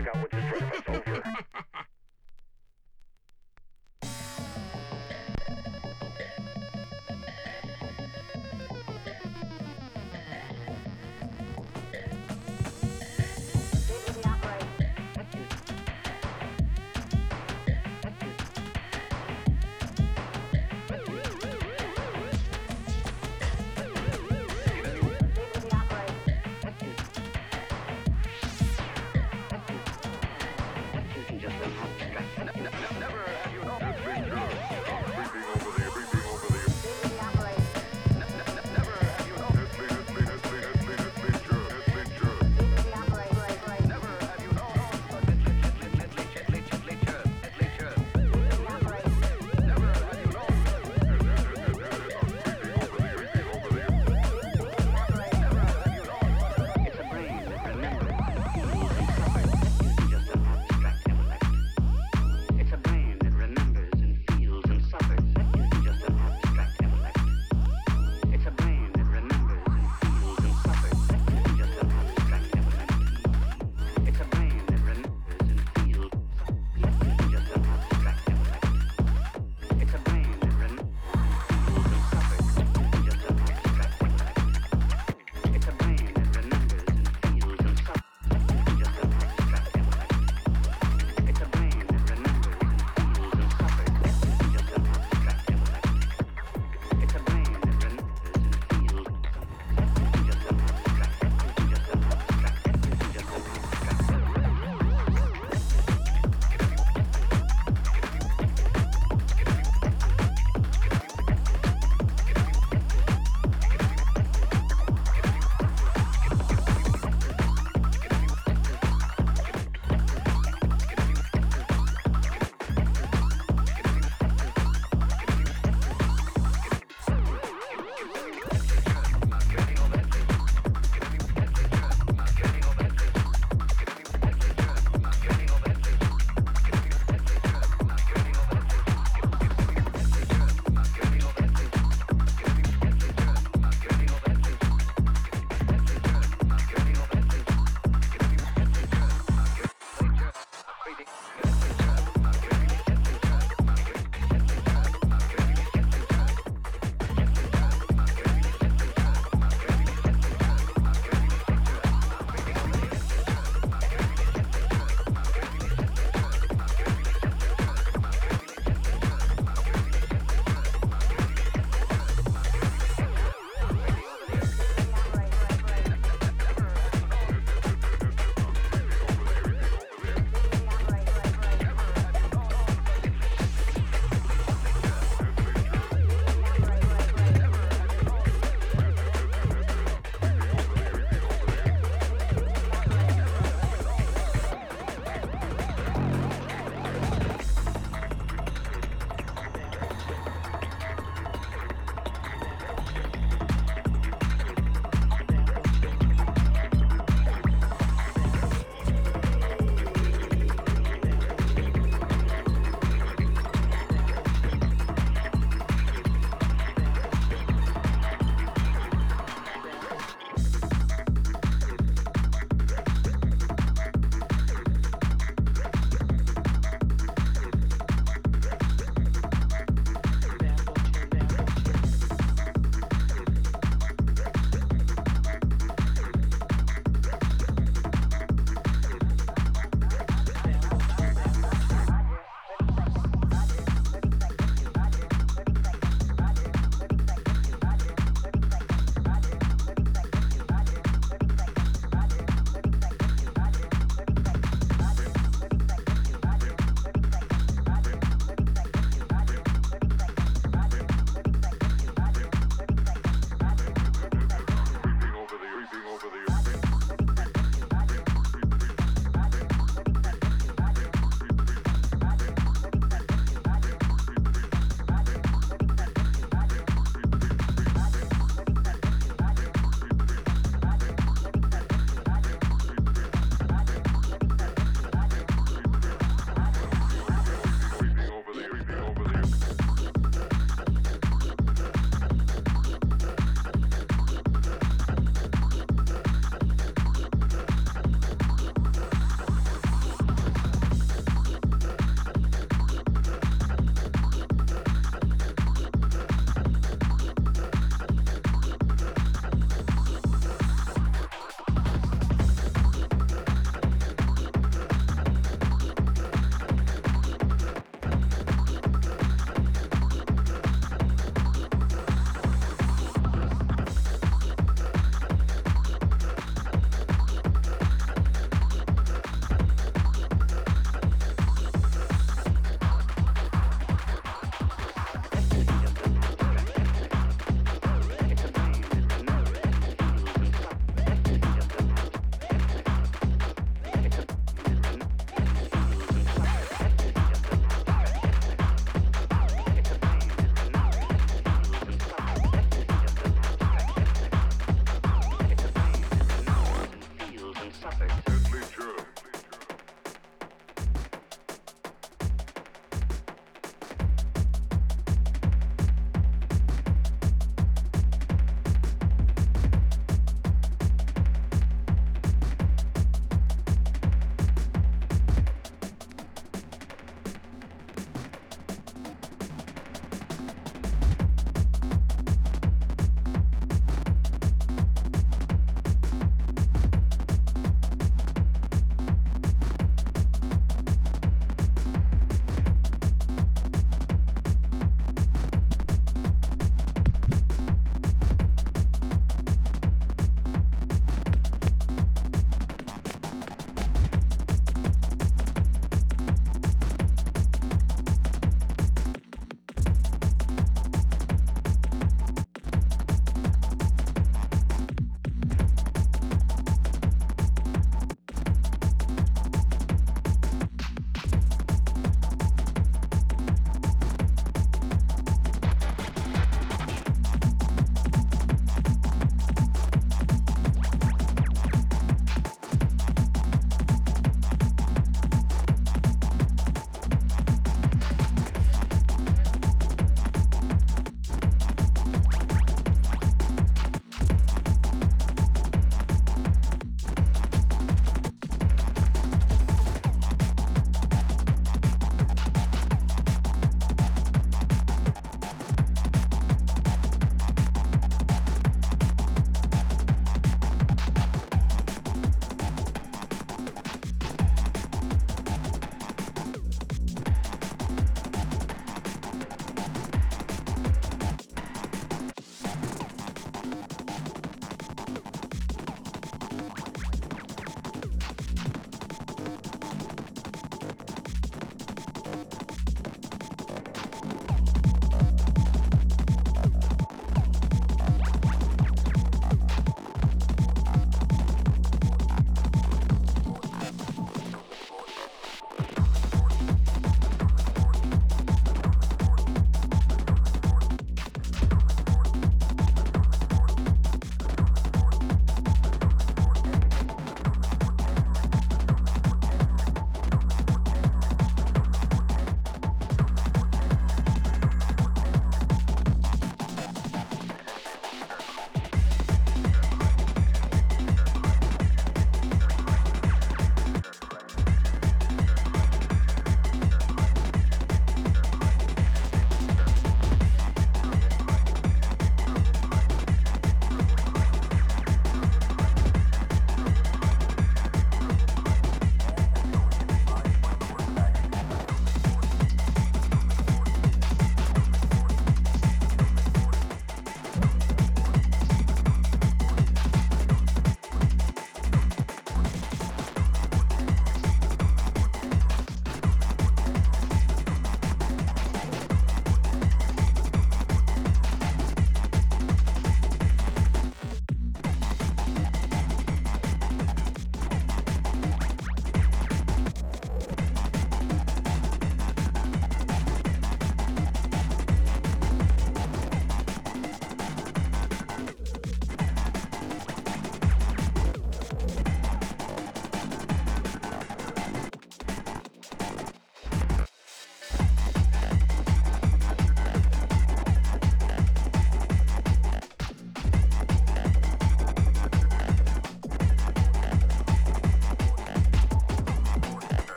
I got what